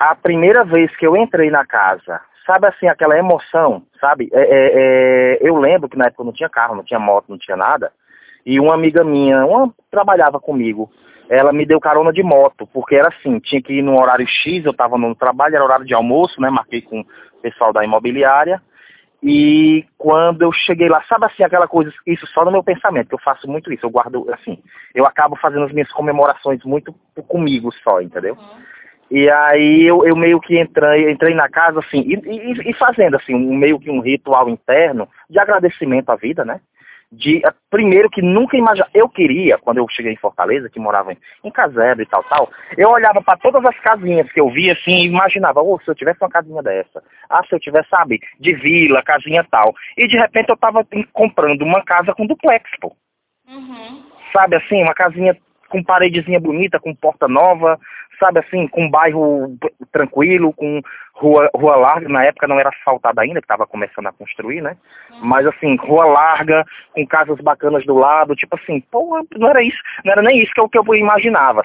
a primeira vez que eu entrei na casa, sabe assim, aquela emoção, sabe? É, é, é, eu lembro que na época eu não tinha carro, não tinha moto, não tinha nada. E uma amiga minha, uma trabalhava comigo, ela me deu carona de moto, porque era assim, tinha que ir no horário X, eu estava no trabalho, era horário de almoço, né? Marquei com o pessoal da imobiliária. E quando eu cheguei lá, sabe assim, aquela coisa, isso só no meu pensamento, que eu faço muito isso, eu guardo, assim, eu acabo fazendo as minhas comemorações muito comigo só, entendeu? Uhum. E aí eu, eu meio que entrei, entrei na casa, assim, e, e, e fazendo, assim, um, meio que um ritual interno de agradecimento à vida, né? de eh, primeiro que nunca imaginava, eu queria, quando eu cheguei em Fortaleza, que morava em, em casebre e tal, tal, eu olhava para todas as casinhas que eu via assim e imaginava, oh, se eu tivesse uma casinha dessa, ah, se eu tivesse, sabe, de vila, casinha tal, e de repente eu tava comprando uma casa com duplex, pô. Uhum. Sabe assim, uma casinha com paredezinha bonita, com porta nova, sabe assim, com bairro tranquilo, com rua, rua larga, na época não era asfaltada ainda, que estava começando a construir, né? Uhum. Mas assim, rua larga, com casas bacanas do lado, tipo assim, pô, não era isso, não era nem isso que eu, que eu imaginava,